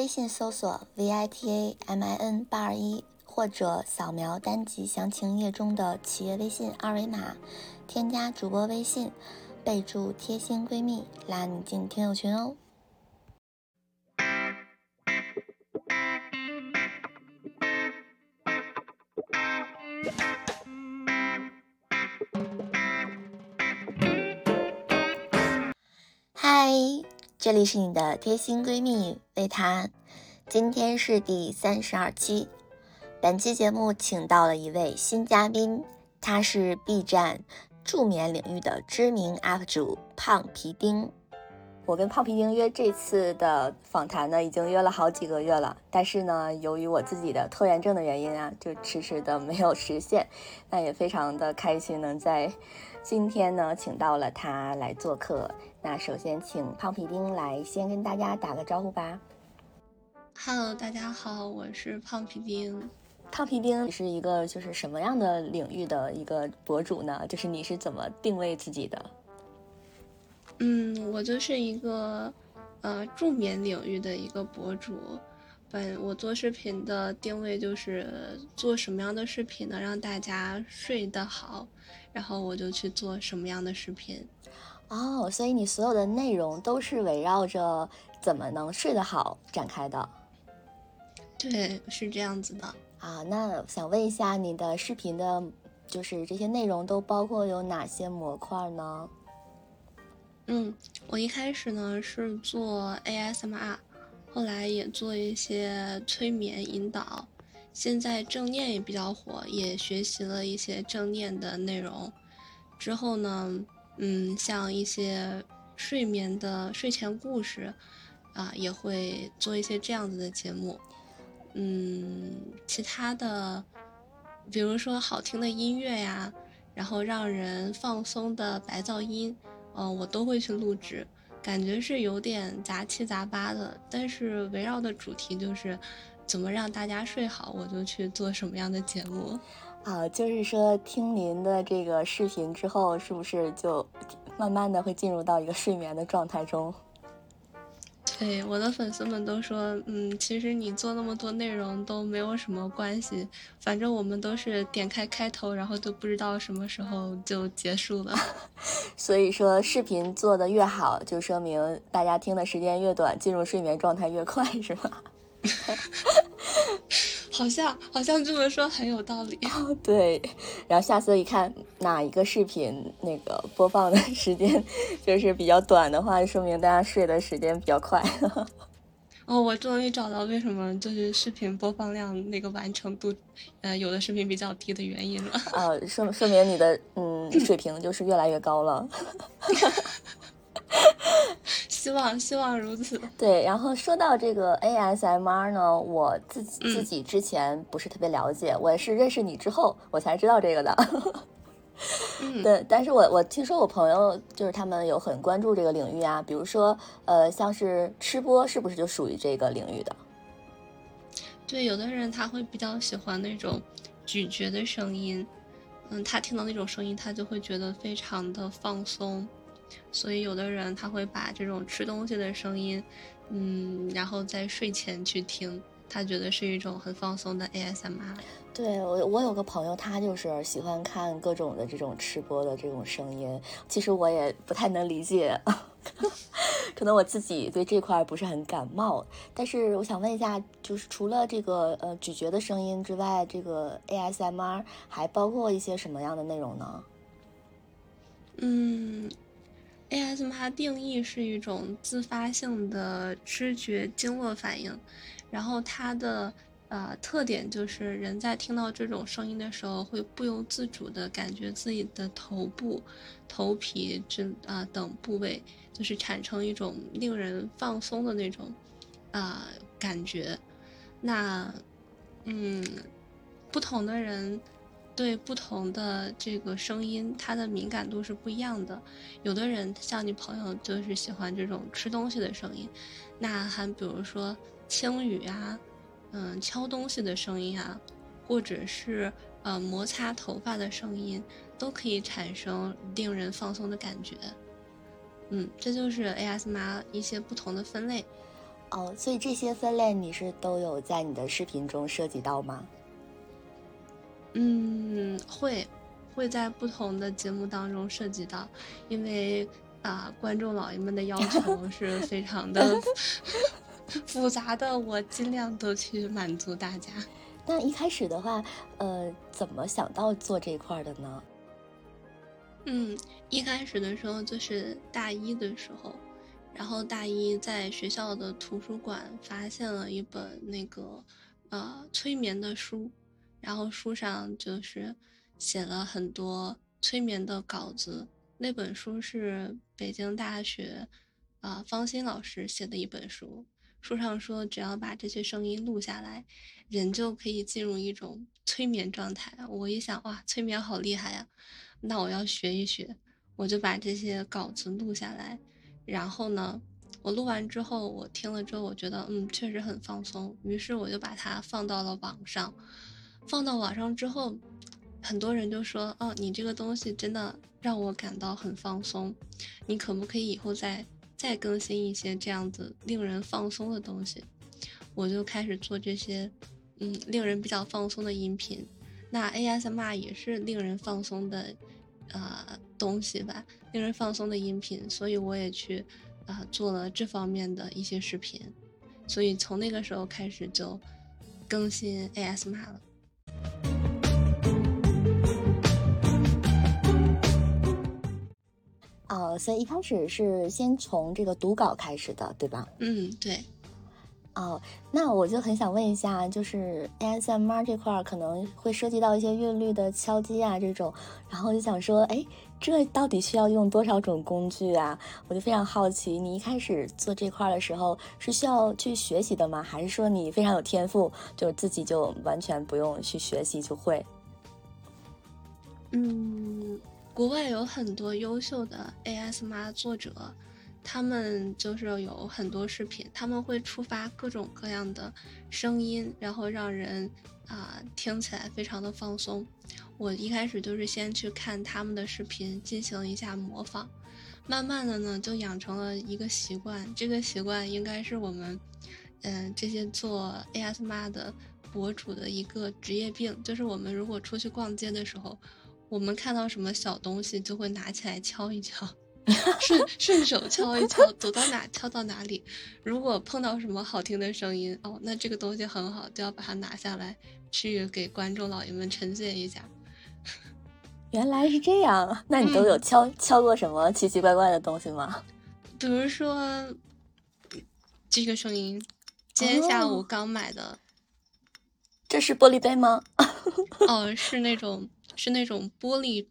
微信搜索 v i t a m i n 八二一，或者扫描单集详情页中的企业微信二维码，添加主播微信，备注“贴心闺蜜”，拉你进听友群哦。这里是你的贴心闺蜜魏谈，今天是第三十二期。本期节目请到了一位新嘉宾，他是 B 站助眠领域的知名 UP 主胖皮丁。我跟胖皮丁约这次的访谈呢，已经约了好几个月了，但是呢，由于我自己的拖延症的原因啊，就迟迟的没有实现。那也非常的开心能在今天呢，请到了他来做客。那首先请胖皮丁来先跟大家打个招呼吧。Hello，大家好，我是胖皮丁。胖皮丁是一个就是什么样的领域的一个博主呢？就是你是怎么定位自己的？嗯，我就是一个呃助眠领域的一个博主。本我做视频的定位就是做什么样的视频能让大家睡得好，然后我就去做什么样的视频。哦，所以你所有的内容都是围绕着怎么能睡得好展开的。对，是这样子的啊。那想问一下，你的视频的，就是这些内容都包括有哪些模块呢？嗯，我一开始呢是做 ASMR，后来也做一些催眠引导，现在正念也比较火，也学习了一些正念的内容。之后呢？嗯，像一些睡眠的睡前故事，啊，也会做一些这样子的节目。嗯，其他的，比如说好听的音乐呀，然后让人放松的白噪音，嗯，我都会去录制。感觉是有点杂七杂八的，但是围绕的主题就是怎么让大家睡好，我就去做什么样的节目。啊，就是说听您的这个视频之后，是不是就慢慢的会进入到一个睡眠的状态中？对，我的粉丝们都说，嗯，其实你做那么多内容都没有什么关系，反正我们都是点开开头，然后都不知道什么时候就结束了。所以说，视频做的越好，就说明大家听的时间越短，进入睡眠状态越快，是吗？好像好像这么说很有道理。对，然后下次一看哪一个视频那个播放的时间就是比较短的话，说明大家睡的时间比较快。哦，我终于找到为什么就是视频播放量那个完成度，呃，有的视频比较低的原因了。啊，说说明你的嗯水平就是越来越高了。希望希望如此。对，然后说到这个 ASMR 呢，我自己自己之前不是特别了解，我是认识你之后我才知道这个的。对，但是我我听说我朋友就是他们有很关注这个领域啊，比如说呃，像是吃播，是不是就属于这个领域的？对，有的人他会比较喜欢那种咀嚼的声音，嗯，他听到那种声音，他就会觉得非常的放松。所以，有的人他会把这种吃东西的声音，嗯，然后在睡前去听，他觉得是一种很放松的 ASMR。对我，我有个朋友，他就是喜欢看各种的这种吃播的这种声音。其实我也不太能理解，可能我自己对这块不是很感冒。但是我想问一下，就是除了这个呃咀嚼的声音之外，这个 ASMR 还包括一些什么样的内容呢？嗯。ASMR 定义是一种自发性的知觉经络反应，然后它的呃特点就是人在听到这种声音的时候，会不由自主的感觉自己的头部、头皮这啊等部位，就是产生一种令人放松的那种啊感觉。那嗯，不同的人。对不同的这个声音，它的敏感度是不一样的。有的人像你朋友，就是喜欢这种吃东西的声音，那还比如说轻语啊，嗯，敲东西的声音啊，或者是呃摩擦头发的声音，都可以产生令人放松的感觉。嗯，这就是 ASMR 一些不同的分类。哦，所以这些分类你是都有在你的视频中涉及到吗？嗯，会，会在不同的节目当中涉及到，因为啊，观众老爷们的要求 是非常的 复杂的，我尽量都去满足大家。那一开始的话，呃，怎么想到做这一块的呢？嗯，一开始的时候就是大一的时候，然后大一在学校的图书馆发现了一本那个呃催眠的书，然后书上就是写了很多催眠的稿子。那本书是北京大学啊方心老师写的一本书，书上说只要把这些声音录下来。人就可以进入一种催眠状态。我一想，哇，催眠好厉害呀！那我要学一学，我就把这些稿子录下来。然后呢，我录完之后，我听了之后，我觉得，嗯，确实很放松。于是我就把它放到了网上。放到网上之后，很多人就说，哦，你这个东西真的让我感到很放松。你可不可以以后再再更新一些这样子令人放松的东西？我就开始做这些。嗯，令人比较放松的音频，那 ASMR 也是令人放松的，呃，东西吧，令人放松的音频，所以我也去，啊，做了这方面的一些视频，所以从那个时候开始就更新 ASMR 了。哦，所以一开始是先从这个读稿开始的，对吧？嗯，对。哦，那我就很想问一下，就是 ASMR 这块儿可能会涉及到一些韵律的敲击啊这种，然后就想说，哎，这到底需要用多少种工具啊？我就非常好奇，你一开始做这块的时候是需要去学习的吗？还是说你非常有天赋，就是自己就完全不用去学习就会？嗯，国外有很多优秀的 ASMR 作者。他们就是有很多视频，他们会触发各种各样的声音，然后让人啊听起来非常的放松。我一开始就是先去看他们的视频，进行一下模仿，慢慢的呢就养成了一个习惯。这个习惯应该是我们嗯这些做 ASMR 的博主的一个职业病，就是我们如果出去逛街的时候，我们看到什么小东西就会拿起来敲一敲。顺 顺手敲一敲，走到哪敲到哪里。如果碰到什么好听的声音，哦，那这个东西很好，就要把它拿下来，去给观众老爷们呈现一下。原来是这样，那你都有敲敲过什么奇奇怪怪的东西吗？比如说这个声音，今天下午刚买的，这是玻璃杯吗？哦，是那种是那种玻璃。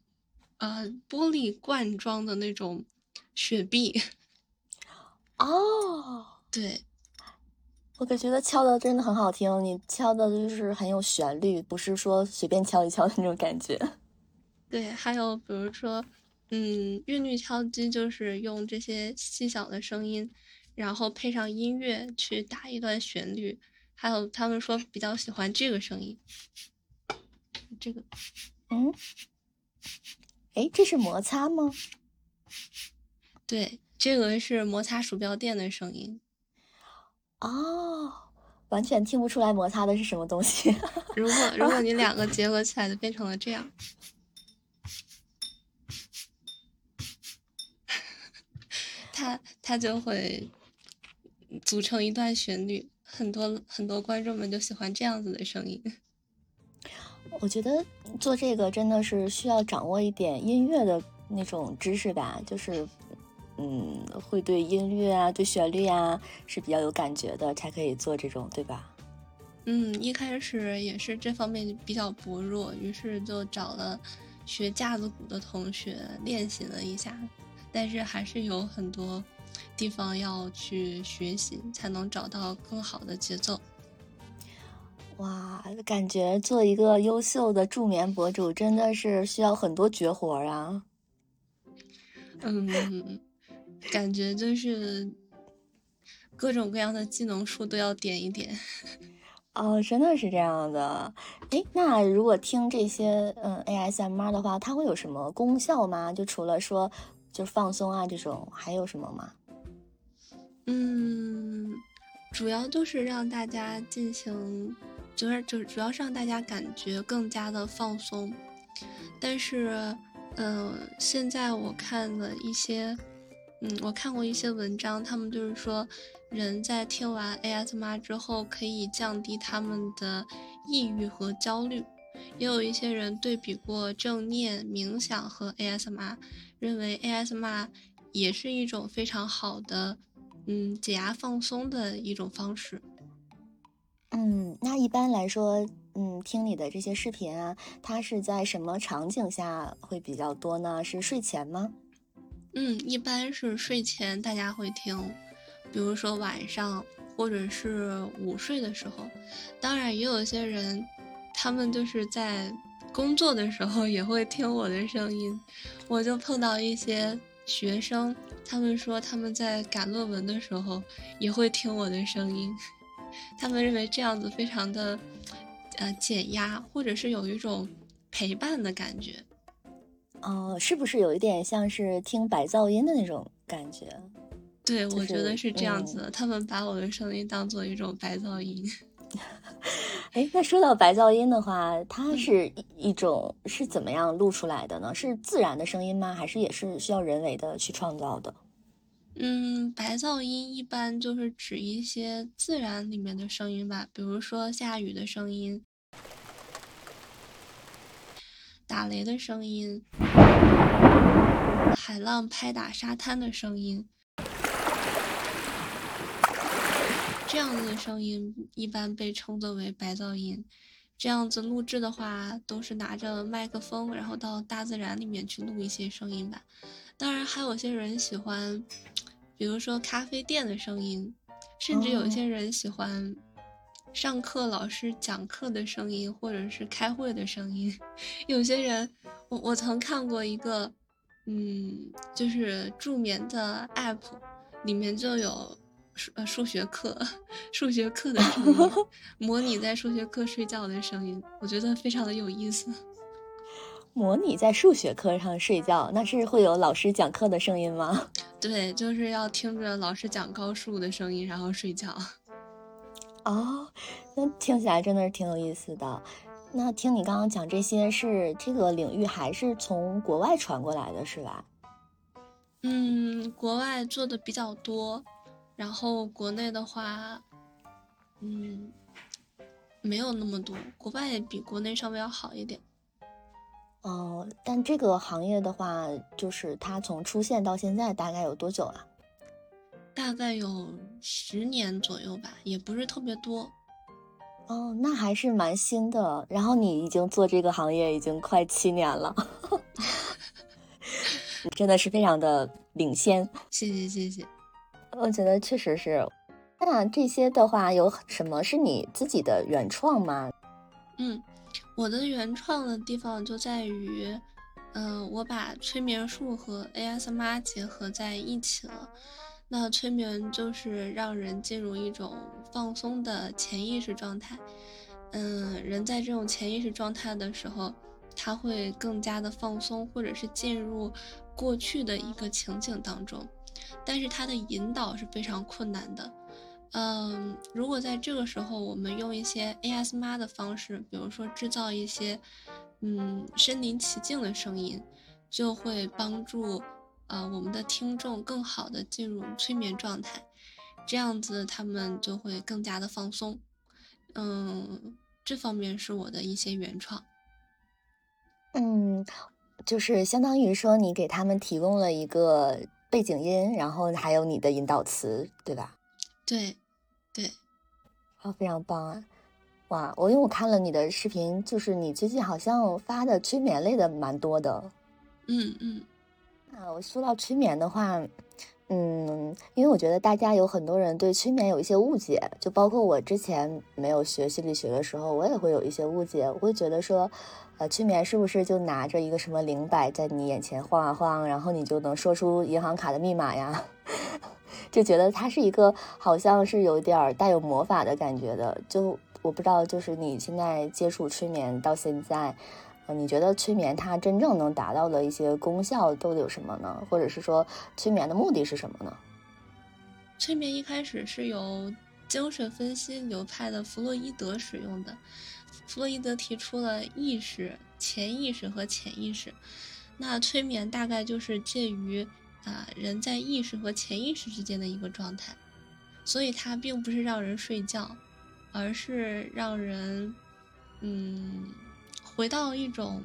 呃，玻璃罐装的那种雪碧，哦，对，我感觉得敲的真的很好听，你敲的就是很有旋律，不是说随便敲一敲的那种感觉。对，还有比如说，嗯，韵律敲击就是用这些细小的声音，然后配上音乐去打一段旋律。还有他们说比较喜欢这个声音，这个，嗯。哎，这是摩擦吗？对，这个是摩擦鼠标垫的声音。哦，完全听不出来摩擦的是什么东西。如果如果你两个结合起来，就变成了这样，它它就会组成一段旋律。很多很多观众们就喜欢这样子的声音。我觉得做这个真的是需要掌握一点音乐的那种知识吧，就是，嗯，会对音乐啊、对旋律啊是比较有感觉的，才可以做这种，对吧？嗯，一开始也是这方面比较薄弱，于是就找了学架子鼓的同学练习了一下，但是还是有很多地方要去学习，才能找到更好的节奏。哇，感觉做一个优秀的助眠博主真的是需要很多绝活啊！嗯，感觉就是各种各样的技能树都要点一点。哦，真的是这样的。哎，那如果听这些嗯 ASMR 的话，它会有什么功效吗？就除了说就放松啊这种，还有什么吗？嗯。主要就是让大家进行，就是就主要是让大家感觉更加的放松。但是，嗯，现在我看了一些，嗯，我看过一些文章，他们就是说，人在听完 ASMR 之后，可以降低他们的抑郁和焦虑。也有一些人对比过正念冥想和 ASMR，认为 ASMR 也是一种非常好的，嗯，解压放松的一种方式。嗯，那一般来说，嗯，听你的这些视频啊，它是在什么场景下会比较多呢？是睡前吗？嗯，一般是睡前大家会听，比如说晚上或者是午睡的时候。当然，也有些人。他们就是在工作的时候也会听我的声音，我就碰到一些学生，他们说他们在赶论文的时候也会听我的声音，他们认为这样子非常的，呃，减压，或者是有一种陪伴的感觉。哦，是不是有一点像是听白噪音的那种感觉？对，我觉得是这样子的，他们把我的声音当做一种白噪音。哎，那说到白噪音的话，它是一种是怎么样录出来的呢？是自然的声音吗？还是也是需要人为的去创造的？嗯，白噪音一般就是指一些自然里面的声音吧，比如说下雨的声音、打雷的声音、海浪拍打沙滩的声音。这样子的声音一般被称作为白噪音。这样子录制的话，都是拿着麦克风，然后到大自然里面去录一些声音吧。当然，还有些人喜欢，比如说咖啡店的声音，甚至有一些人喜欢上课老师讲课的声音，或者是开会的声音。有些人，我我曾看过一个，嗯，就是助眠的 app，里面就有。数呃数学课，数学课的声音，模拟在数学课睡觉的声音，我觉得非常的有意思。模拟在数学课上睡觉，那是会有老师讲课的声音吗？对，就是要听着老师讲高数的声音，然后睡觉。哦，那听起来真的是挺有意思的。那听你刚刚讲这些，是这个领域还是从国外传过来的，是吧？嗯，国外做的比较多。然后国内的话，嗯，没有那么多，国外比国内稍微要好一点。哦，但这个行业的话，就是它从出现到现在大概有多久啊？大概有十年左右吧，也不是特别多。哦，那还是蛮新的。然后你已经做这个行业已经快七年了，真的是非常的领先。谢谢谢谢。我觉得确实是，那这些的话有什么是你自己的原创吗？嗯，我的原创的地方就在于，嗯，我把催眠术和 ASMR 结合在一起了。那催眠就是让人进入一种放松的潜意识状态。嗯，人在这种潜意识状态的时候，他会更加的放松，或者是进入过去的一个情景当中。但是他的引导是非常困难的，嗯，如果在这个时候我们用一些 ASMR 的方式，比如说制造一些，嗯，身临其境的声音，就会帮助呃我们的听众更好的进入催眠状态，这样子他们就会更加的放松，嗯，这方面是我的一些原创，嗯，就是相当于说你给他们提供了一个。背景音，然后还有你的引导词，对吧？对，对，哦，非常棒啊！哇，我因为我看了你的视频，就是你最近好像发的催眠类的蛮多的。嗯嗯。啊，我说到催眠的话，嗯，因为我觉得大家有很多人对催眠有一些误解，就包括我之前没有学心理学的时候，我也会有一些误解，我会觉得说。呃，催眠是不是就拿着一个什么灵摆在你眼前晃啊晃，然后你就能说出银行卡的密码呀？就觉得它是一个好像是有点带有魔法的感觉的。就我不知道，就是你现在接触催眠到现在，你觉得催眠它真正能达到的一些功效都有什么呢？或者是说催眠的目的是什么呢？催眠一开始是由精神分析流派的弗洛伊德使用的。弗洛伊德提出了意识、潜意识和潜意识。那催眠大概就是介于啊人在意识和潜意识之间的一个状态，所以它并不是让人睡觉，而是让人嗯回到一种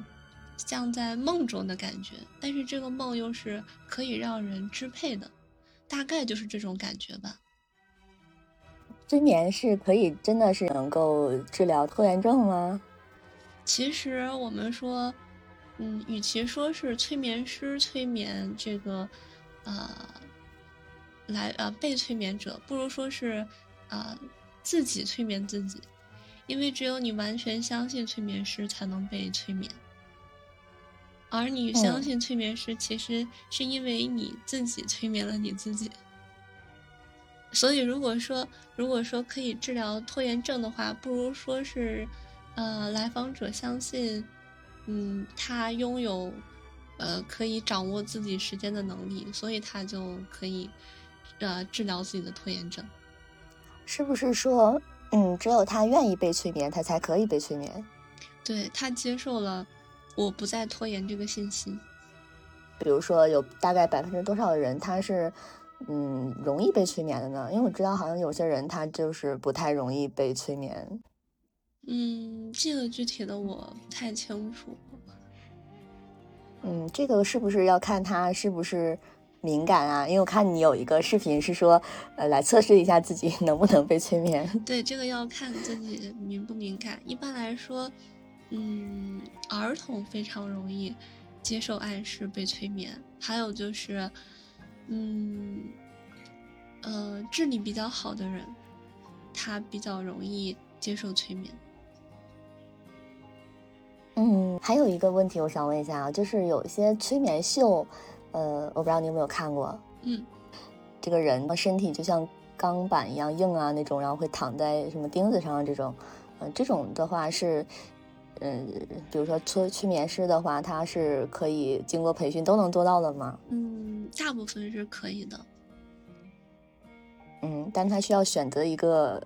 像在梦中的感觉。但是这个梦又是可以让人支配的，大概就是这种感觉吧。催眠是可以真的是能够治疗拖延症吗？其实我们说，嗯，与其说是催眠师催眠这个，呃，来呃被催眠者，不如说是，呃，自己催眠自己，因为只有你完全相信催眠师，才能被催眠。而你相信催眠师，其实是因为你自己催眠了你自己。所以，如果说如果说可以治疗拖延症的话，不如说是，呃，来访者相信，嗯，他拥有，呃，可以掌握自己时间的能力，所以他就可以，呃，治疗自己的拖延症。是不是说，嗯，只有他愿意被催眠，他才可以被催眠？对他接受了我不再拖延这个信息。比如说，有大概百分之多少的人他是？嗯，容易被催眠的呢？因为我知道，好像有些人他就是不太容易被催眠。嗯，这个具体的我不太清楚。嗯，这个是不是要看他是不是敏感啊？因为我看你有一个视频是说，呃，来测试一下自己能不能被催眠。对，这个要看自己敏不敏感。一般来说，嗯，儿童非常容易接受暗示被催眠。还有就是。嗯，呃，智力比较好的人，他比较容易接受催眠。嗯，还有一个问题，我想问一下啊，就是有一些催眠秀，呃，我不知道你有没有看过。嗯，这个人身体就像钢板一样硬啊，那种，然后会躺在什么钉子上这种，嗯，这种的话是，嗯，比如说催催眠师的话，他是可以经过培训都能做到的吗？嗯。大部分是可以的，嗯，但他需要选择一个，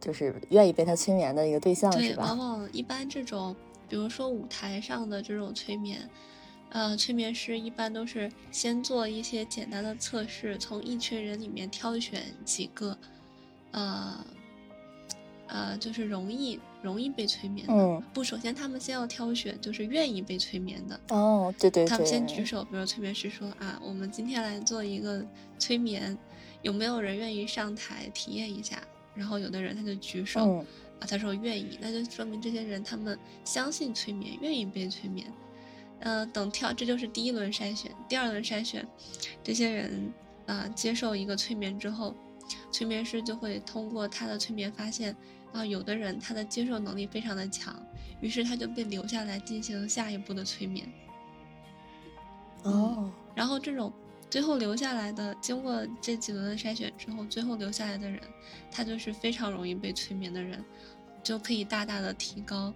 就是愿意被他催眠的一个对象，是吧？往往一般这种，比如说舞台上的这种催眠，呃，催眠师一般都是先做一些简单的测试，从一群人里面挑选几个，呃。呃，就是容易容易被催眠的。不，首先他们先要挑选，就是愿意被催眠的。哦，对对对。他们先举手，比如催眠师说啊，我们今天来做一个催眠，有没有人愿意上台体验一下？然后有的人他就举手，啊，他说愿意，那就说明这些人他们相信催眠，愿意被催眠。呃，等跳，这就是第一轮筛选。第二轮筛选，这些人啊接受一个催眠之后，催眠师就会通过他的催眠发现。啊，有的人他的接受能力非常的强，于是他就被留下来进行下一步的催眠。哦，然后这种最后留下来的，经过这几轮的筛选之后，最后留下来的人，他就是非常容易被催眠的人，就可以大大的提高，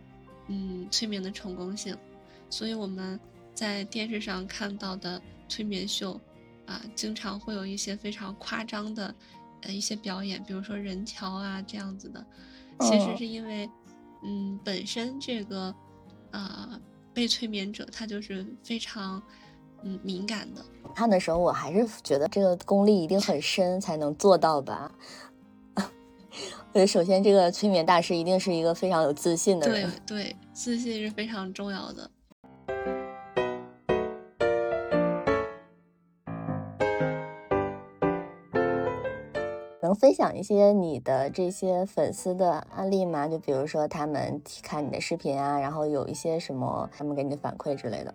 嗯，催眠的成功性。所以我们在电视上看到的催眠秀，啊，经常会有一些非常夸张的，呃，一些表演，比如说人桥啊这样子的。其实是因为，嗯，本身这个，呃，被催眠者他就是非常，嗯，敏感的。看的时候，我还是觉得这个功力一定很深才能做到吧。我觉得首先这个催眠大师一定是一个非常有自信的人。对对，自信是非常重要的。能分享一些你的这些粉丝的案例吗？就比如说他们看你的视频啊，然后有一些什么他们给你的反馈之类的。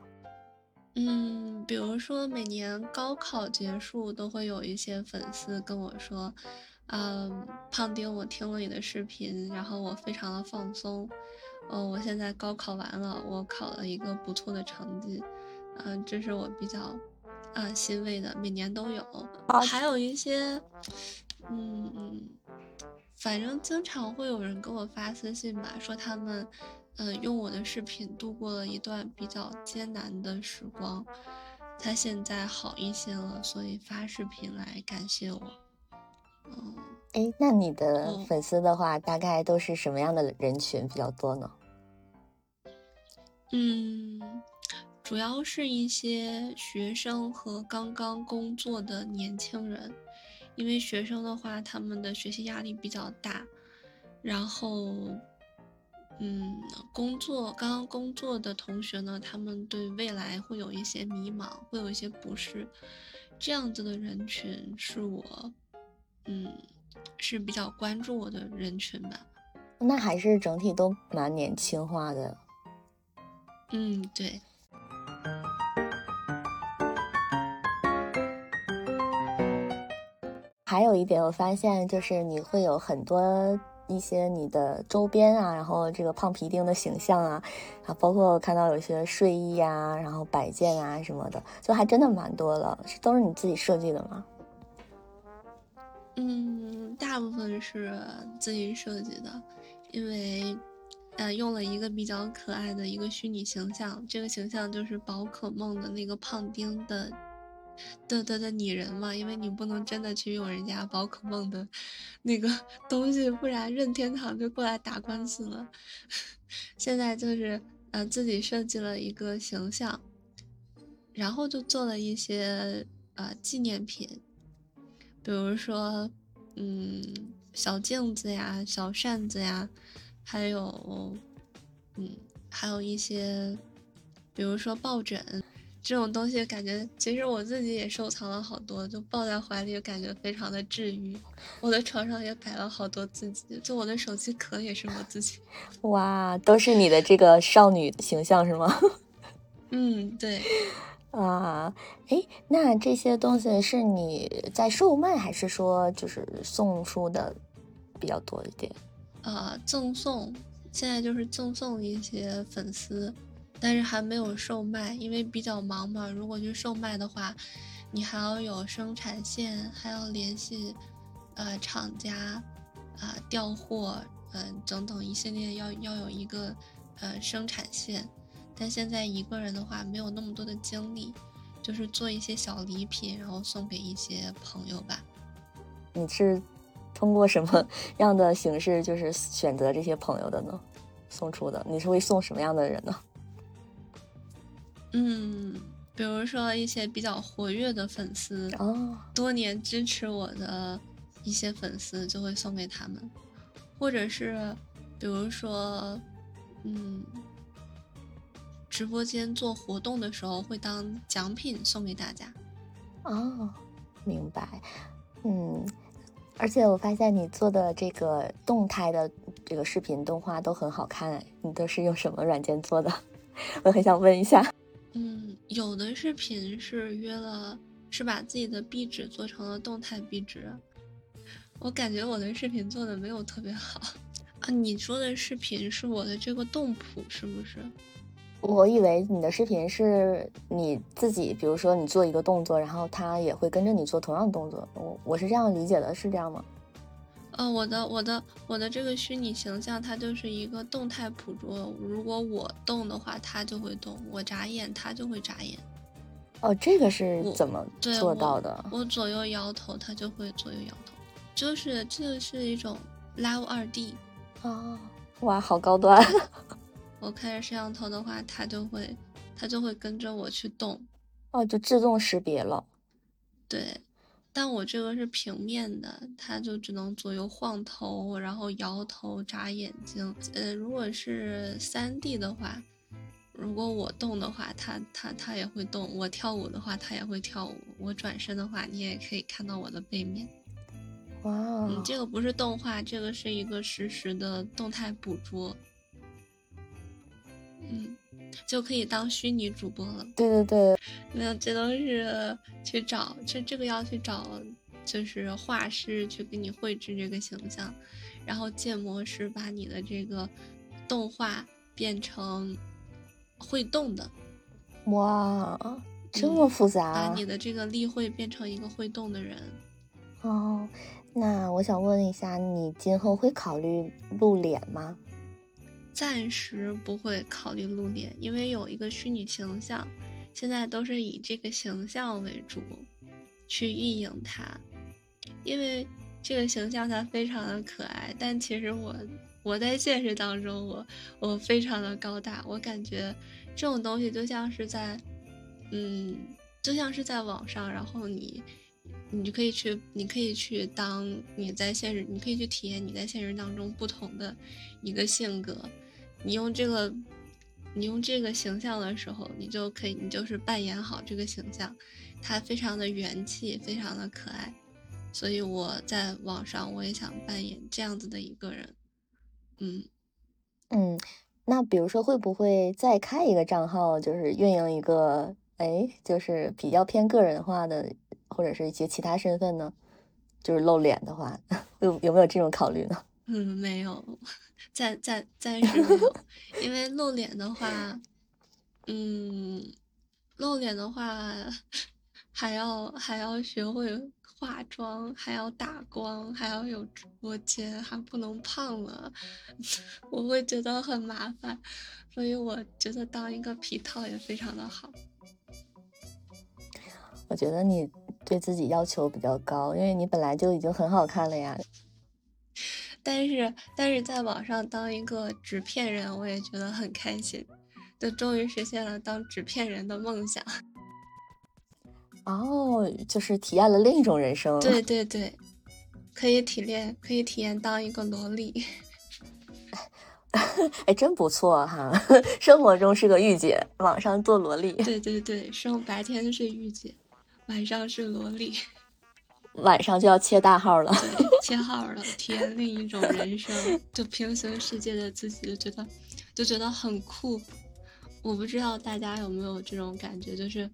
嗯，比如说每年高考结束都会有一些粉丝跟我说，嗯，胖丁，我听了你的视频，然后我非常的放松。嗯，我现在高考完了，我考了一个不错的成绩。嗯，这是我比较啊欣慰的，每年都有。还有一些。嗯嗯，反正经常会有人给我发私信吧，说他们，嗯，用我的视频度过了一段比较艰难的时光，他现在好一些了，所以发视频来感谢我。嗯，哎，那你的粉丝的话，大概都是什么样的人群比较多呢？嗯，主要是一些学生和刚刚工作的年轻人，因为学生的话，他们的学习压力比较大，然后，嗯，工作刚刚工作的同学呢，他们对未来会有一些迷茫，会有一些不适，这样子的人群是我，嗯，是比较关注我的人群吧。那还是整体都蛮年轻化的。嗯，对。还有一点，我发现就是你会有很多一些你的周边啊，然后这个胖皮丁的形象啊，啊，包括看到有些睡衣啊，然后摆件啊什么的，就还真的蛮多了。是都是你自己设计的吗？嗯，大部分是自己设计的，因为。呃，用了一个比较可爱的一个虚拟形象，这个形象就是宝可梦的那个胖丁的的的的拟人嘛，因为你不能真的去用人家宝可梦的那个 东西，不然任天堂就过来打官司了。现在就是呃自己设计了一个形象，然后就做了一些呃纪念品，比如说嗯小镜子呀、小扇子呀。还有，嗯，还有一些，比如说抱枕这种东西，感觉其实我自己也收藏了好多，就抱在怀里感觉非常的治愈。我的床上也摆了好多自己，就我的手机壳也是我自己。哇，都是你的这个少女形象是吗？嗯，对。啊，哎，那这些东西是你在售卖，还是说就是送出的比较多一点？呃，赠送，现在就是赠送一些粉丝，但是还没有售卖，因为比较忙嘛。如果去售卖的话，你还要有生产线，还要联系呃厂家，啊调货，嗯等等一系列要要有一个呃生产线。但现在一个人的话，没有那么多的精力，就是做一些小礼品，然后送给一些朋友吧。你是？通过什么样的形式，就是选择这些朋友的呢？送出的，你是会送什么样的人呢？嗯，比如说一些比较活跃的粉丝哦，多年支持我的一些粉丝，就会送给他们，或者是比如说，嗯，直播间做活动的时候会当奖品送给大家。哦，明白，嗯。而且我发现你做的这个动态的这个视频动画都很好看，你都是用什么软件做的？我很想问一下。嗯，有的视频是约了，是把自己的壁纸做成了动态壁纸。我感觉我的视频做的没有特别好 啊。你说的视频是我的这个动谱是不是？我以为你的视频是你自己，比如说你做一个动作，然后他也会跟着你做同样的动作。我我是这样理解的，是这样吗？呃，我的我的我的这个虚拟形象，它就是一个动态捕捉。如果我动的话，它就会动；我眨眼，它就会眨眼。哦，这个是怎么做到的？我左右摇头，它就会左右摇头。就是这是一种 Live 二 D。哦，哇，好高端。我开着摄像头的话，它就会，它就会跟着我去动，哦，就自动识别了。对，但我这个是平面的，它就只能左右晃头，然后摇头、眨眼睛。呃，如果是三 D 的话，如果我动的话，它它它也会动；我跳舞的话，它也会跳舞；我转身的话，你也可以看到我的背面。哇，你这个不是动画，这个是一个实时的动态捕捉。嗯，就可以当虚拟主播了。对对对，没有，这都是去找，这这个要去找，就是画师去给你绘制这个形象，然后建模师把你的这个动画变成会动的。哇，这么复杂！把你的这个例会变成一个会动的人。哦，那我想问一下，你今后会考虑露脸吗？暂时不会考虑露脸，因为有一个虚拟形象，现在都是以这个形象为主去运营它。因为这个形象它非常的可爱，但其实我我在现实当中，我我非常的高大，我感觉这种东西就像是在，嗯，就像是在网上，然后你你就可以去，你可以去当你在现实，你可以去体验你在现实当中不同的一个性格，你用这个你用这个形象的时候，你就可以，你就是扮演好这个形象，它非常的元气，非常的可爱。所以我在网上我也想扮演这样子的一个人，嗯嗯，那比如说会不会再开一个账号，就是运营一个，哎，就是比较偏个人化的，或者是一些其他身份呢？就是露脸的话，有有没有这种考虑呢？嗯，没有，暂暂暂时没有，因为露脸的话，嗯，露脸的话还要还要学会。化妆还要打光，还要有直播间，还不能胖了，我会觉得很麻烦，所以我觉得当一个皮套也非常的好。我觉得你对自己要求比较高，因为你本来就已经很好看了呀。但是，但是在网上当一个纸片人，我也觉得很开心，就终于实现了当纸片人的梦想。哦，就是体验了另一种人生。对对对，可以体验，可以体验当一个萝莉。哎，真不错哈！生活中是个御姐，网上做萝莉。对对对，生白天是御姐，晚上是萝莉。晚上就要切大号了，切号了，体验另一种人生。就平行世界的自己，就觉得就觉得很酷。我不知道大家有没有这种感觉，就是。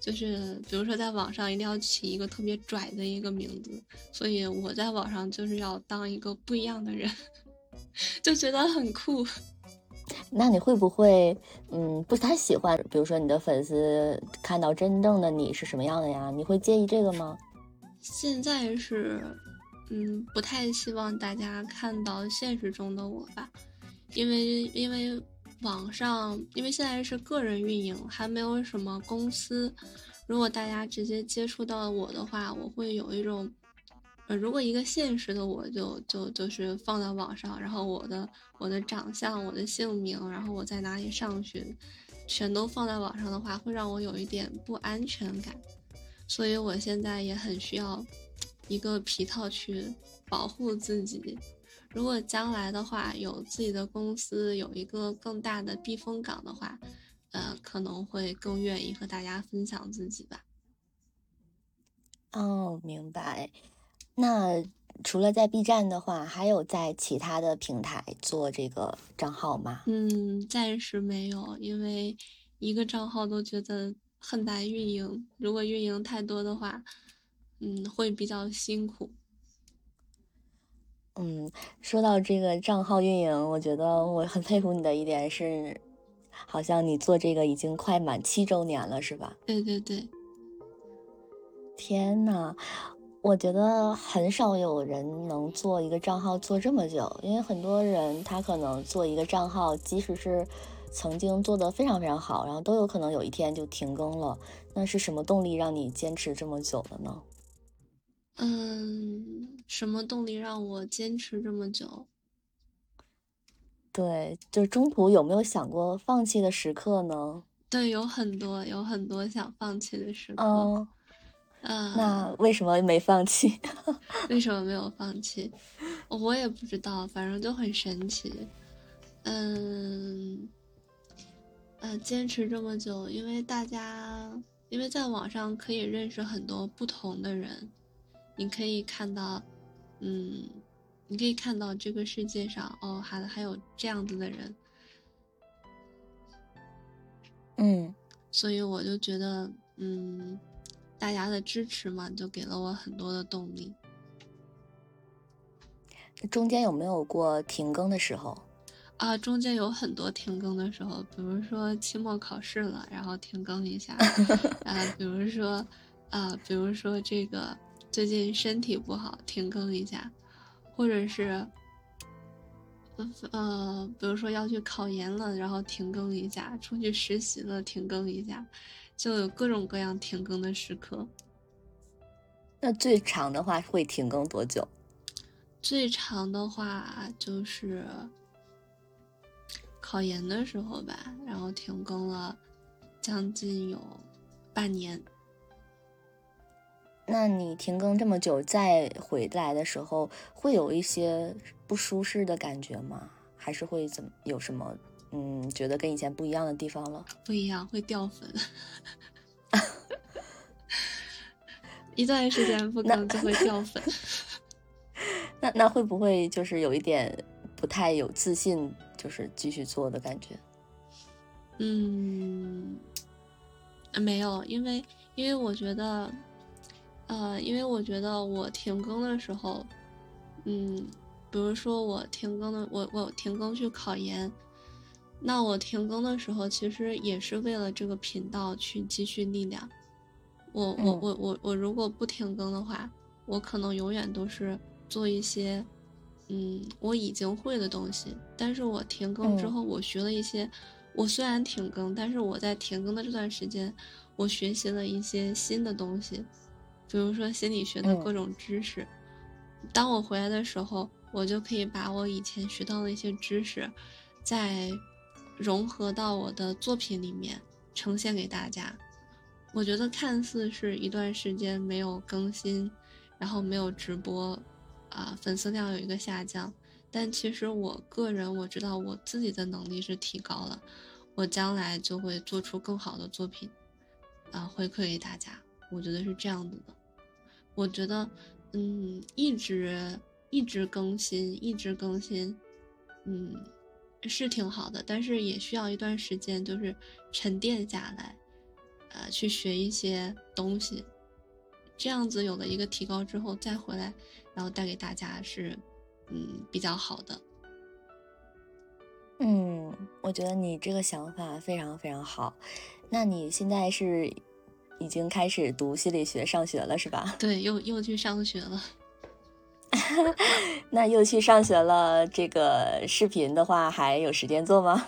就是比如说，在网上一定要起一个特别拽的一个名字，所以我在网上就是要当一个不一样的人，就觉得很酷。那你会不会，嗯，不太喜欢？比如说，你的粉丝看到真正的你是什么样的呀？你会介意这个吗？现在是，嗯，不太希望大家看到现实中的我吧，因为因为。网上，因为现在是个人运营，还没有什么公司。如果大家直接接触到我的话，我会有一种，呃，如果一个现实的我就就就是放在网上，然后我的我的长相、我的姓名，然后我在哪里上学，全都放在网上的话，会让我有一点不安全感。所以我现在也很需要一个皮套去保护自己。如果将来的话，有自己的公司，有一个更大的避风港的话，呃，可能会更愿意和大家分享自己吧。哦，明白。那除了在 B 站的话，还有在其他的平台做这个账号吗？嗯，暂时没有，因为一个账号都觉得很难运营。如果运营太多的话，嗯，会比较辛苦。嗯，说到这个账号运营，我觉得我很佩服你的一点是，好像你做这个已经快满七周年了，是吧？对对对。天呐，我觉得很少有人能做一个账号做这么久，因为很多人他可能做一个账号，即使是曾经做的非常非常好，然后都有可能有一天就停更了。那是什么动力让你坚持这么久的呢？嗯。什么动力让我坚持这么久？对，就是中途有没有想过放弃的时刻呢？对，有很多，有很多想放弃的时刻。嗯，嗯，那为什么没放弃？为什么没有放弃？我也不知道，反正就很神奇。嗯，呃，坚持这么久，因为大家，因为在网上可以认识很多不同的人，你可以看到。嗯，你可以看到这个世界上哦，还还有这样子的人，嗯，所以我就觉得，嗯，大家的支持嘛，就给了我很多的动力。中间有没有过停更的时候？啊，中间有很多停更的时候，比如说期末考试了，然后停更一下，啊，比如说，啊，比如说这个。最近身体不好，停更一下，或者是，呃，比如说要去考研了，然后停更一下；出去实习了，停更一下，就有各种各样停更的时刻。那最长的话会停更多久？最长的话就是考研的时候吧，然后停更了将近有半年。那你停更这么久，再回来的时候，会有一些不舒适的感觉吗？还是会怎么有什么嗯，觉得跟以前不一样的地方了？不一样，会掉粉。一段时间不更就会掉粉。那那会不会就是有一点不太有自信，就是继续做的感觉？嗯，没有，因为因为我觉得。呃，因为我觉得我停更的时候，嗯，比如说我停更的，我我停更去考研，那我停更的时候其实也是为了这个频道去积蓄力量。我我我我我如果不停更的话，我可能永远都是做一些，嗯，我已经会的东西。但是我停更之后，我学了一些，我虽然停更，但是我在停更的这段时间，我学习了一些新的东西。比如说心理学的各种知识，当我回来的时候，我就可以把我以前学到的一些知识，再融合到我的作品里面呈现给大家。我觉得看似是一段时间没有更新，然后没有直播，啊，粉丝量有一个下降，但其实我个人我知道我自己的能力是提高了，我将来就会做出更好的作品，啊，回馈给大家。我觉得是这样子的。我觉得，嗯，一直一直更新，一直更新，嗯，是挺好的，但是也需要一段时间，就是沉淀下来，呃，去学一些东西，这样子有了一个提高之后再回来，然后带给大家是，嗯，比较好的。嗯，我觉得你这个想法非常非常好。那你现在是？已经开始读心理学上学了，是吧？对，又又去上学了。那又去上学了，这个视频的话还有时间做吗？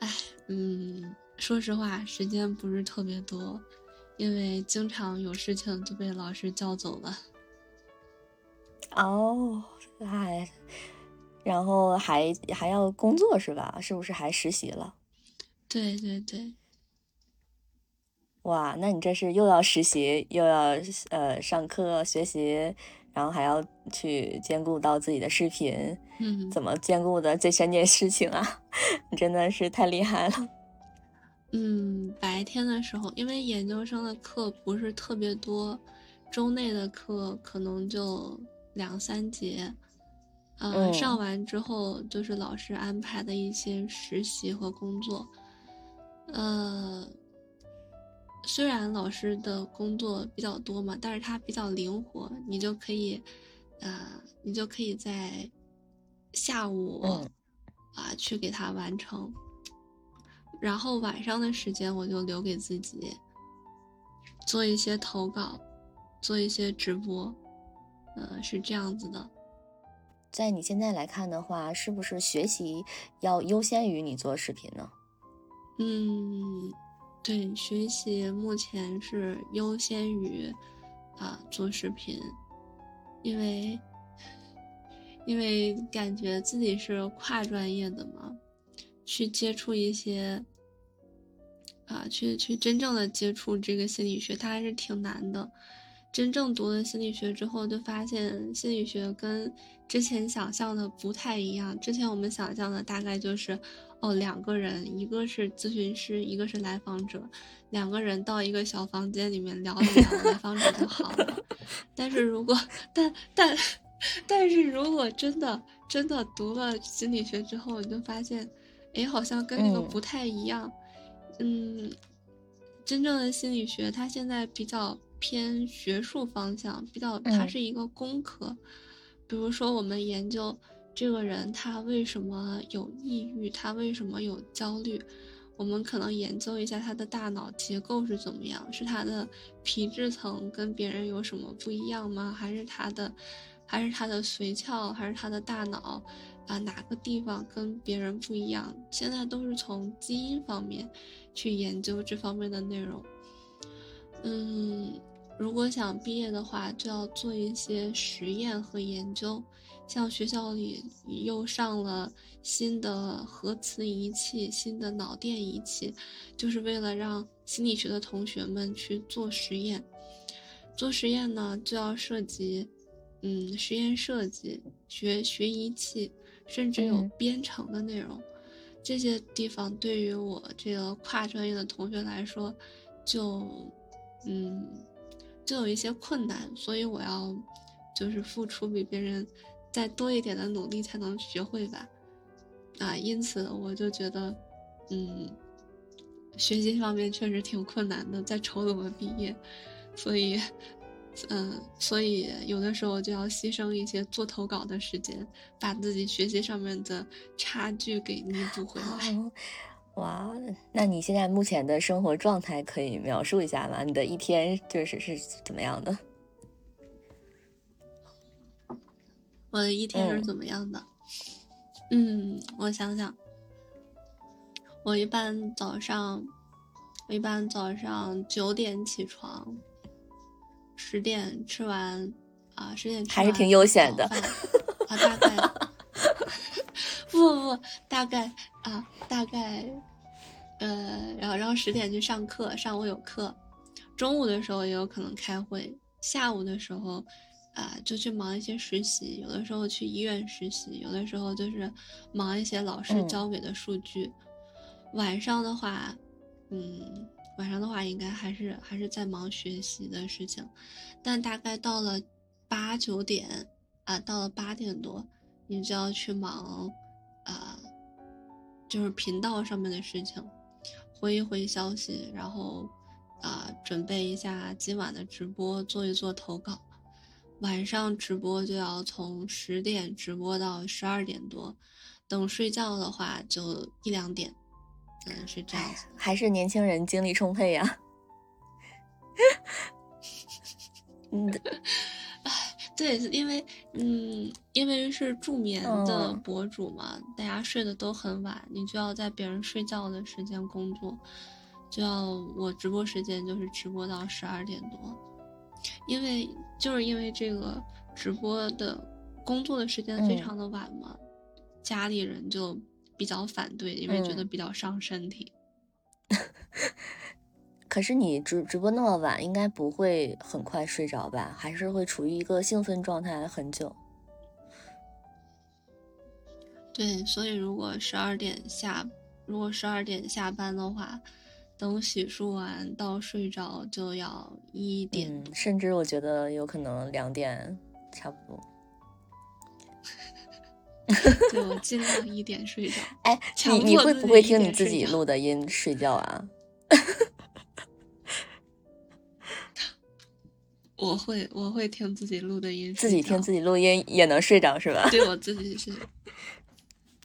哎，嗯，说实话，时间不是特别多，因为经常有事情就被老师叫走了。哦，哎，然后还还要工作是吧？是不是还实习了？对对对。哇，那你这是又要实习，又要呃上课学习，然后还要去兼顾到自己的视频，嗯，怎么兼顾的这三件事情啊？你真的是太厉害了。嗯，白天的时候，因为研究生的课不是特别多，周内的课可能就两三节，嗯，上完之后就是老师安排的一些实习和工作，呃。虽然老师的工作比较多嘛，但是他比较灵活，你就可以，呃，你就可以在下午啊去给他完成，然后晚上的时间我就留给自己做一些投稿，做一些直播，呃，是这样子的。在你现在来看的话，是不是学习要优先于你做视频呢？嗯。对，学习目前是优先于啊做视频，因为因为感觉自己是跨专业的嘛，去接触一些啊，去去真正的接触这个心理学，它还是挺难的。真正读了心理学之后，就发现心理学跟之前想象的不太一样。之前我们想象的大概就是。哦，两个人，一个是咨询师，一个是来访者，两个人到一个小房间里面聊一聊，来访者就好了。但是如果，但但，但是如果真的真的读了心理学之后，你就发现，哎，好像跟那个不太一样。嗯，真正的心理学，它现在比较偏学术方向，比较它是一个工科。比如说，我们研究。这个人他为什么有抑郁？他为什么有焦虑？我们可能研究一下他的大脑结构是怎么样？是他的皮质层跟别人有什么不一样吗？还是他的，还是他的髓鞘？还是他的大脑？啊，哪个地方跟别人不一样？现在都是从基因方面去研究这方面的内容。嗯，如果想毕业的话，就要做一些实验和研究。像学校里又上了新的核磁仪器、新的脑电仪器，就是为了让心理学的同学们去做实验。做实验呢，就要涉及，嗯，实验设计、学学仪器，甚至有编程的内容。这些地方对于我这个跨专业的同学来说，就，嗯，就有一些困难，所以我要，就是付出比别人再多一点的努力才能学会吧，啊，因此我就觉得，嗯，学习方面确实挺困难的，在愁怎么毕业，所以。嗯，所以有的时候就要牺牲一些做投稿的时间，把自己学习上面的差距给弥补回来。哇，那你现在目前的生活状态可以描述一下吗？你的一天就是是怎么样的？我的一天是怎么样的？嗯，我想想，我一般早上，我一般早上九点起床。十点吃完，啊，十点吃还是挺悠闲的。啊，大概 不不不，大概啊，大概，呃，然后然后十点去上课，上午有课，中午的时候也有可能开会，下午的时候，啊，就去忙一些实习，有的时候去医院实习，有的时候就是忙一些老师交给的数据。晚上的话，嗯。晚上的话，应该还是还是在忙学习的事情，但大概到了八九点啊，到了八点多，你就要去忙，啊，就是频道上面的事情，回一回消息，然后啊，准备一下今晚的直播，做一做投稿。晚上直播就要从十点直播到十二点多，等睡觉的话就一两点。嗯，是这样，还是年轻人精力充沛呀。嗯，对，因为嗯，因为是助眠的博主嘛，大家睡得都很晚，你就要在别人睡觉的时间工作，就要我直播时间就是直播到十二点多，因为就是因为这个直播的工作的时间非常的晚嘛，家里人就。比较反对，因为觉得比较伤身体。可是你直直播那么晚，应该不会很快睡着吧？还是会处于一个兴奋状态很久？对，所以如果十二点下，如果十二点下班的话，等洗漱完到睡着就要一点，甚至我觉得有可能两点，差不多。对我尽量一点睡着。哎，你你会不会听你自己录的音睡觉啊？我会，我会听自己录的音。自己听自己录音也能睡着是吧？对我自己是，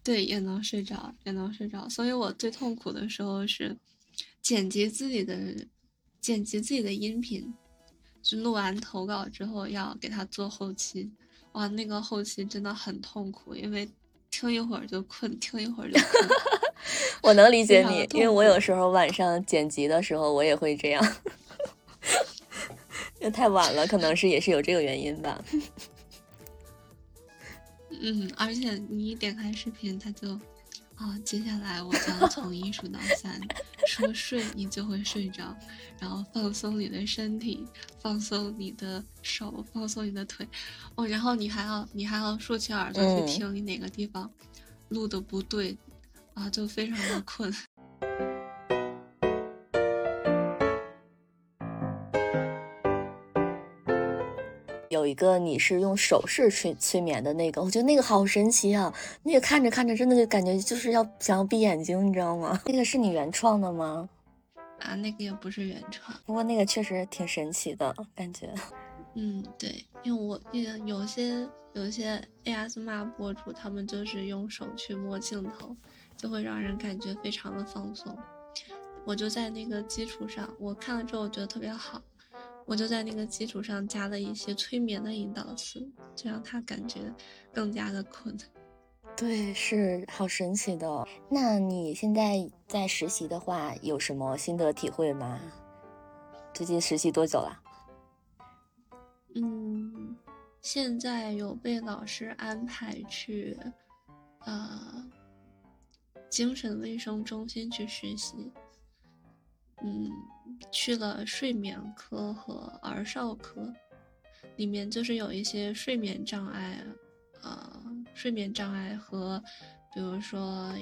对也能睡着，也能睡着。所以我最痛苦的时候是剪辑自己的，剪辑自己的音频，就录完投稿之后要给他做后期。哇，那个后期真的很痛苦，因为听一会儿就困，听一会儿就困。我能理解你，因为我有时候晚上剪辑的时候，我也会这样。因为太晚了，可能是也是有这个原因吧。嗯，而且你一点开视频，它就。啊，接下来我将从一数到三，说睡你就会睡着，然后放松你的身体，放松你的手，放松你的腿，哦，然后你还要你还要竖起耳朵去听你哪个地方录的不对，啊，就非常的困。有一个你是用手势催催眠的那个，我觉得那个好神奇啊！那个看着看着，真的就感觉就是要想要闭眼睛，你知道吗？那个是你原创的吗？啊，那个也不是原创，不过那个确实挺神奇的感觉。嗯，对，因为我也有些有些 ASMR 博主，他们就是用手去摸镜头，就会让人感觉非常的放松。我就在那个基础上，我看了之后，我觉得特别好。我就在那个基础上加了一些催眠的引导词，就让他感觉更加的困。对，是好神奇的。那你现在在实习的话，有什么心得体会吗？最近实习多久了？嗯，现在有被老师安排去，呃，精神卫生中心去实习。嗯，去了睡眠科和儿少科，里面就是有一些睡眠障碍，呃，睡眠障碍和，比如说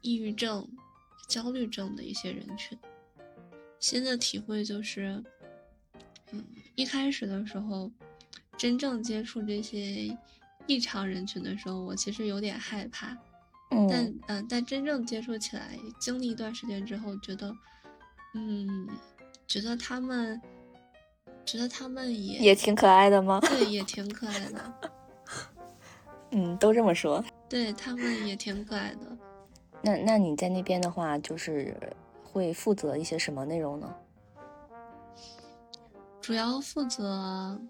抑郁症、焦虑症的一些人群。新的体会就是，嗯，一开始的时候，真正接触这些异常人群的时候，我其实有点害怕。但嗯，但真正接触起来，经历一段时间之后，觉得，嗯，觉得他们，觉得他们也也挺可爱的吗？对，也挺可爱的。嗯，都这么说。对他们也挺可爱的。那那你在那边的话，就是会负责一些什么内容呢？主要负责，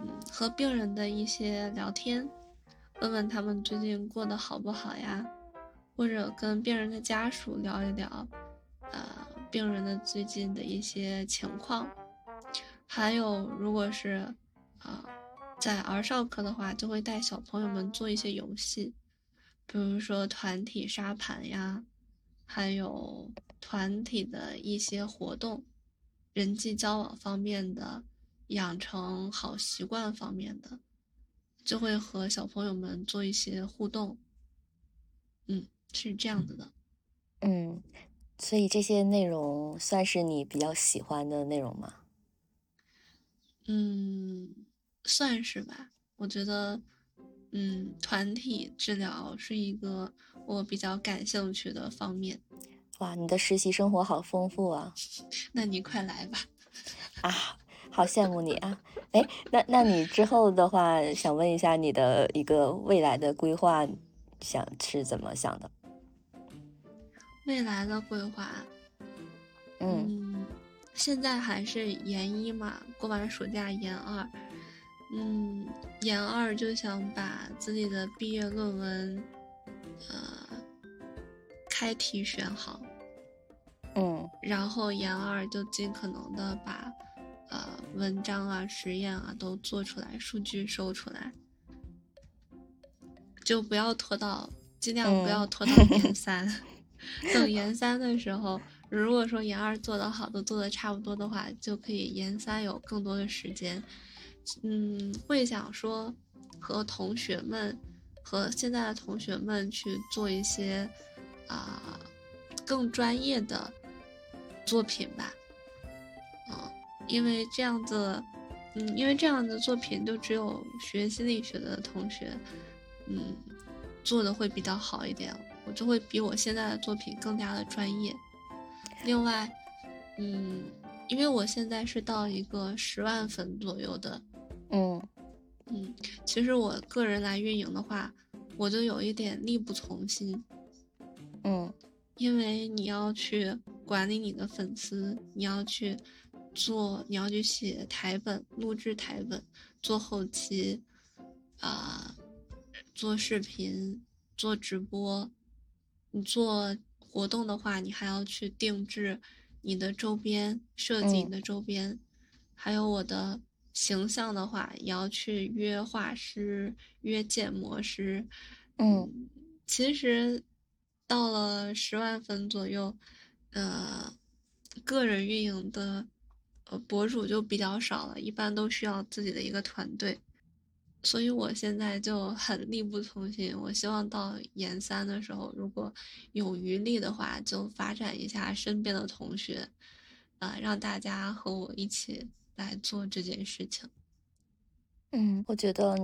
嗯，和病人的一些聊天。问问他们最近过得好不好呀，或者跟病人的家属聊一聊，呃，病人的最近的一些情况。还有，如果是，啊，在儿少科的话，就会带小朋友们做一些游戏，比如说团体沙盘呀，还有团体的一些活动，人际交往方面的，养成好习惯方面的。就会和小朋友们做一些互动，嗯，是这样子的，嗯，所以这些内容算是你比较喜欢的内容吗？嗯，算是吧。我觉得，嗯，团体治疗是一个我比较感兴趣的方面。哇，你的实习生活好丰富啊！那你快来吧。啊。好羡慕你啊！哎，那那你之后的话，想问一下你的一个未来的规划，想是怎么想的？未来的规划，嗯，现在还是研一嘛，过完暑假研二，嗯，研二就想把自己的毕业论文，呃，开题选好，嗯，然后研二就尽可能的把。呃，文章啊，实验啊，都做出来，数据收出来，就不要拖到，尽量不要拖到研三。等研三的时候，如果说研二做的好，都做的差不多的话，就可以研三有更多的时间。嗯，会想说和同学们，和现在的同学们去做一些啊更专业的作品吧。嗯因为这样子，嗯，因为这样的作品就只有学心理学的同学，嗯，做的会比较好一点，我就会比我现在的作品更加的专业。另外，嗯，因为我现在是到一个十万粉左右的，嗯嗯，其实我个人来运营的话，我就有一点力不从心，嗯，因为你要去管理你的粉丝，你要去。做你要去写台本、录制台本、做后期，啊，做视频、做直播。你做活动的话，你还要去定制你的周边，设计你的周边。还有我的形象的话，也要去约画师、约建模师。嗯，其实到了十万粉左右，呃，个人运营的。呃，博主就比较少了，一般都需要自己的一个团队，所以我现在就很力不从心。我希望到研三的时候，如果有余力的话，就发展一下身边的同学，啊，让大家和我一起来做这件事情。嗯，我觉得，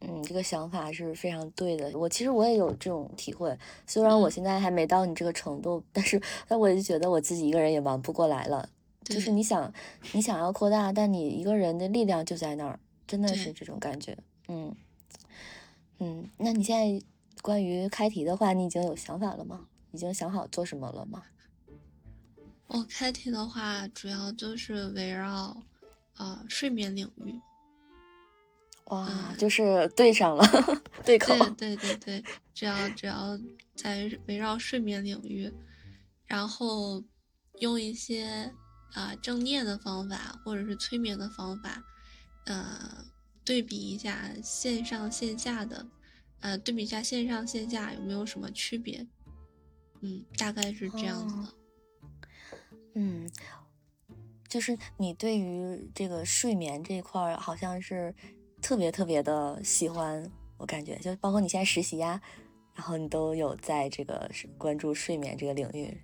嗯，这个想法是非常对的。我其实我也有这种体会，虽然我现在还没到你这个程度，但是，但我就觉得我自己一个人也忙不过来了。就是你想，你想要扩大，但你一个人的力量就在那儿，真的是这种感觉。嗯嗯，那你现在关于开题的话，你已经有想法了吗？已经想好做什么了吗？我开题的话，主要就是围绕呃睡眠领域。哇，就是对上了，对口。对对对对，只要只要在围绕睡眠领域，然后用一些。啊正念的方法或者是催眠的方法，呃，对比一下线上线下的，呃，对比一下线上线下有没有什么区别？嗯，大概是这样子的。嗯，就是你对于这个睡眠这一块儿，好像是特别特别的喜欢，我感觉就包括你现在实习呀，然后你都有在这个关注睡眠这个领域。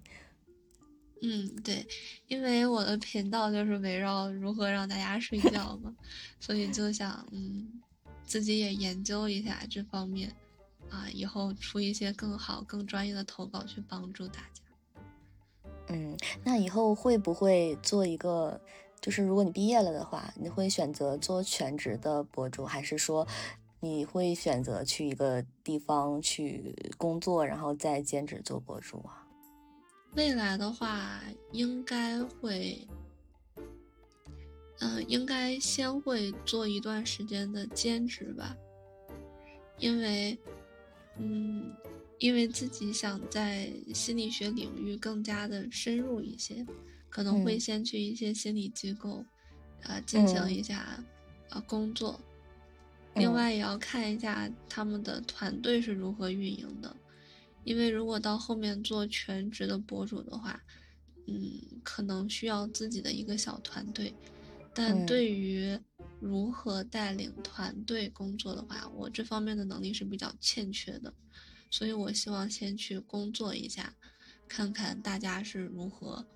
嗯，对，因为我的频道就是围绕如何让大家睡觉嘛，所以就想，嗯，自己也研究一下这方面，啊，以后出一些更好、更专业的投稿去帮助大家。嗯，那以后会不会做一个？就是如果你毕业了的话，你会选择做全职的博主，还是说你会选择去一个地方去工作，然后再兼职做博主啊？未来的话，应该会，嗯，应该先会做一段时间的兼职吧，因为，嗯。因为自己想在心理学领域更加的深入一些，可能会先去一些心理机构，啊，进行一下啊工作。另外也要看一下他们的团队是如何运营的，因为如果到后面做全职的博主的话，嗯，可能需要自己的一个小团队。但对于如何带领团队工作的话，我这方面的能力是比较欠缺的。所以我希望先去工作一下，看看大家是如何，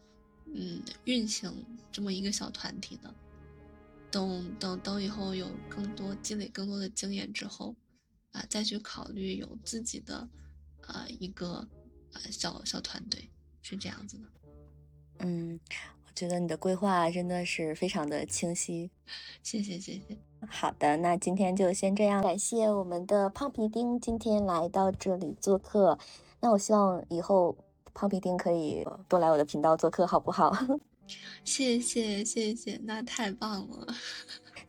嗯，运行这么一个小团体的。等等等，以后有更多积累更多的经验之后，啊，再去考虑有自己的，呃，一个呃小小团队，是这样子的。嗯，我觉得你的规划真的是非常的清晰。谢谢谢谢。好的，那今天就先这样。感谢我们的胖皮丁今天来到这里做客。那我希望以后胖皮丁可以多来我的频道做客，好不好？谢谢谢谢，那太棒了。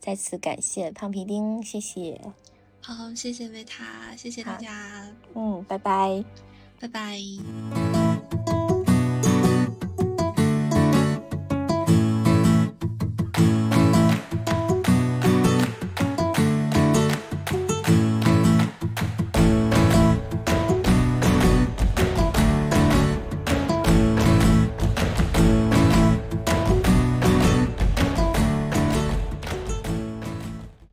再次感谢胖皮丁，谢谢。好，谢谢维塔，谢谢大家。嗯，拜拜，拜拜。